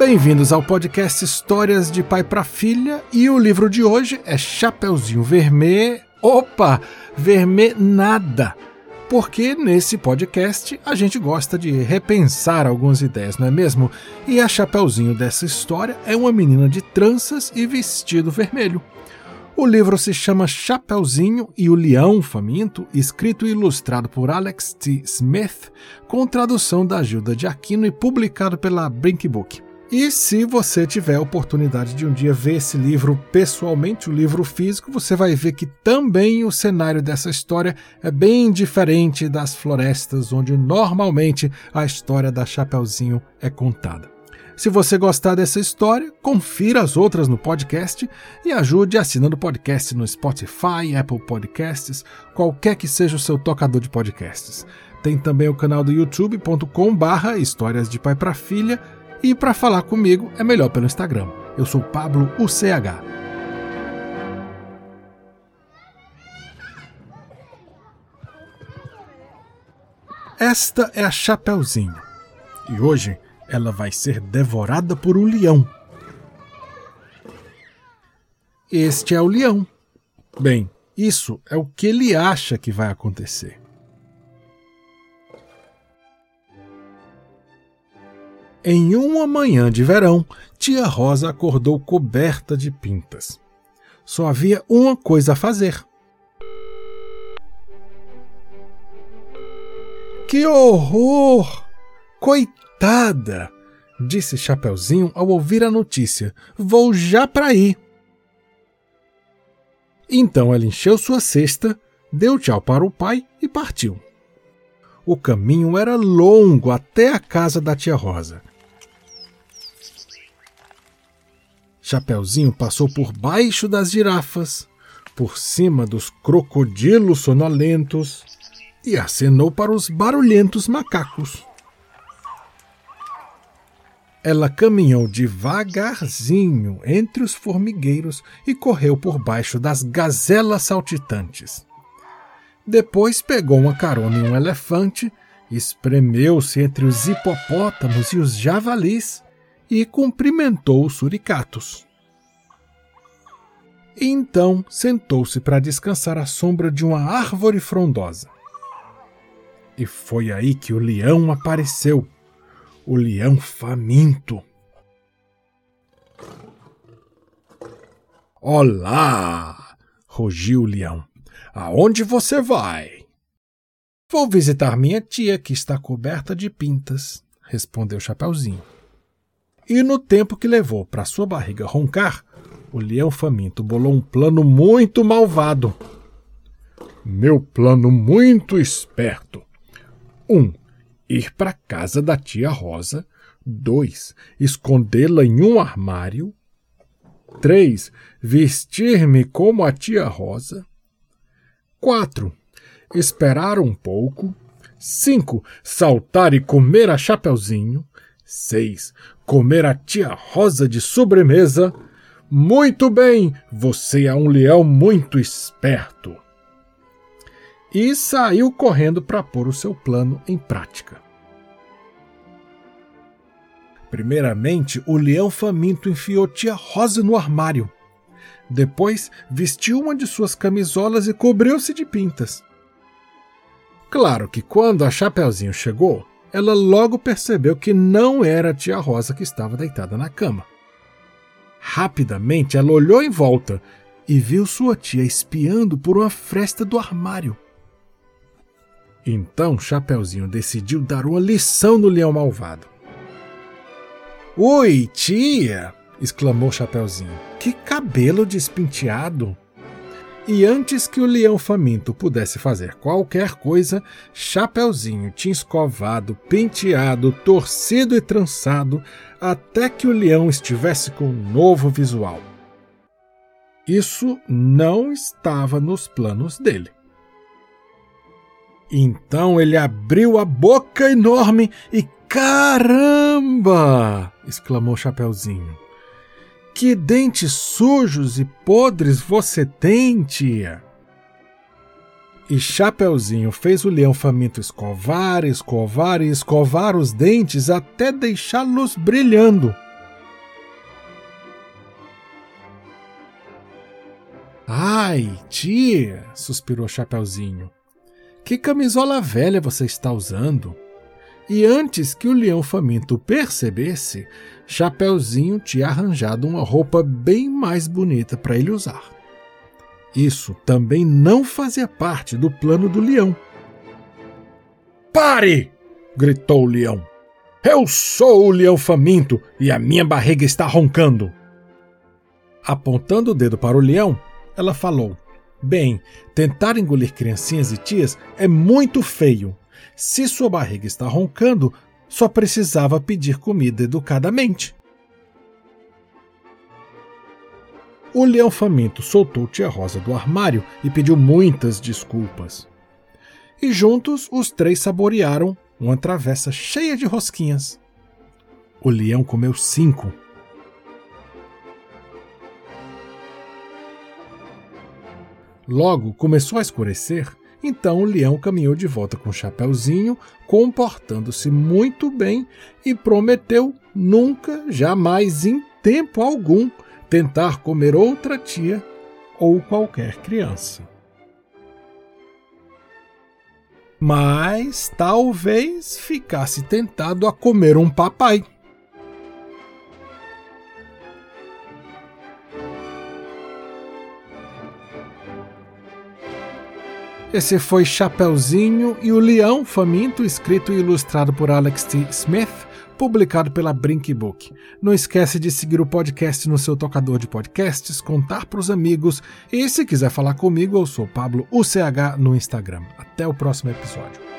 Bem-vindos ao podcast Histórias de Pai para Filha e o livro de hoje é Chapeuzinho Vermelho. Opa, Vermelho nada. Porque nesse podcast a gente gosta de repensar algumas ideias, não é mesmo? E a Chapeuzinho dessa história é uma menina de tranças e vestido vermelho. O livro se chama Chapeuzinho e o Leão Faminto, escrito e ilustrado por Alex T. Smith, com tradução da Gilda de Aquino e publicado pela Brinkbook. E se você tiver a oportunidade de um dia ver esse livro pessoalmente, o livro físico, você vai ver que também o cenário dessa história é bem diferente das florestas onde normalmente a história da Chapeuzinho é contada. Se você gostar dessa história, confira as outras no podcast e ajude assinando o podcast no Spotify, Apple Podcasts, qualquer que seja o seu tocador de podcasts. Tem também o canal do youtube.com barra Histórias de Pai para Filha, e para falar comigo é melhor pelo Instagram. Eu sou Pablo UCH. Esta é a Chapeuzinho. E hoje ela vai ser devorada por um leão. Este é o leão. Bem, isso é o que ele acha que vai acontecer. Em uma manhã de verão, tia Rosa acordou coberta de pintas. Só havia uma coisa a fazer. Que horror! Coitada! disse Chapeuzinho ao ouvir a notícia. Vou já para aí. Então ela encheu sua cesta, deu tchau para o pai e partiu. O caminho era longo até a casa da tia Rosa. Chapeuzinho passou por baixo das girafas, por cima dos crocodilos sonolentos e acenou para os barulhentos macacos. Ela caminhou devagarzinho entre os formigueiros e correu por baixo das gazelas saltitantes. Depois pegou uma carona em um elefante, espremeu-se entre os hipopótamos e os javalis e cumprimentou os suricatos. Então sentou-se para descansar à sombra de uma árvore frondosa. E foi aí que o leão apareceu, o leão faminto. Olá! rugiu o leão. Aonde você vai? Vou visitar minha tia, que está coberta de pintas, respondeu Chapeuzinho. E no tempo que levou para sua barriga roncar, o leão faminto bolou um plano muito malvado. Meu plano muito esperto. 1. Um, ir para casa da tia Rosa. 2. Escondê-la em um armário. 3. Vestir-me como a tia Rosa. 4. Esperar um pouco. 5. Saltar e comer a Chapeuzinho. 6. Comer a tia Rosa de sobremesa. Muito bem, você é um leão muito esperto. E saiu correndo para pôr o seu plano em prática. Primeiramente, o leão faminto enfiou tia Rosa no armário. Depois, vestiu uma de suas camisolas e cobriu-se de pintas. Claro que quando a Chapeuzinho chegou, ela logo percebeu que não era a tia Rosa que estava deitada na cama. Rapidamente ela olhou em volta e viu sua tia espiando por uma fresta do armário. Então Chapeuzinho decidiu dar uma lição no leão malvado. Oi, tia! Exclamou Chapeuzinho. Que cabelo despinteado! E antes que o leão faminto pudesse fazer qualquer coisa, Chapeuzinho tinha escovado, penteado, torcido e trançado até que o leão estivesse com um novo visual. Isso não estava nos planos dele. Então ele abriu a boca enorme e caramba! exclamou Chapeuzinho. Que dentes sujos e podres você tem, tia? E Chapeuzinho fez o leão faminto escovar, escovar e escovar os dentes até deixá-los brilhando. Ai, tia, suspirou Chapeuzinho. Que camisola velha você está usando? E antes que o leão faminto percebesse, Chapeuzinho tinha arranjado uma roupa bem mais bonita para ele usar. Isso também não fazia parte do plano do leão. Pare! gritou o leão. Eu sou o leão faminto e a minha barriga está roncando. Apontando o dedo para o leão, ela falou: Bem, tentar engolir criancinhas e tias é muito feio. Se sua barriga está roncando, só precisava pedir comida educadamente. O leão faminto soltou Tia Rosa do armário e pediu muitas desculpas. E juntos os três saborearam uma travessa cheia de rosquinhas. O leão comeu cinco. Logo começou a escurecer, então o leão caminhou de volta com o Chapeuzinho, comportando-se muito bem e prometeu nunca, jamais, em tempo algum, tentar comer outra tia ou qualquer criança. Mas talvez ficasse tentado a comer um papai. Esse foi Chapeuzinho e o Leão Faminto, escrito e ilustrado por Alex T. Smith publicado pela Brinkbook. Não esquece de seguir o podcast no seu tocador de podcasts, contar para os amigos e se quiser falar comigo, eu sou Pablo UCH no Instagram. Até o próximo episódio.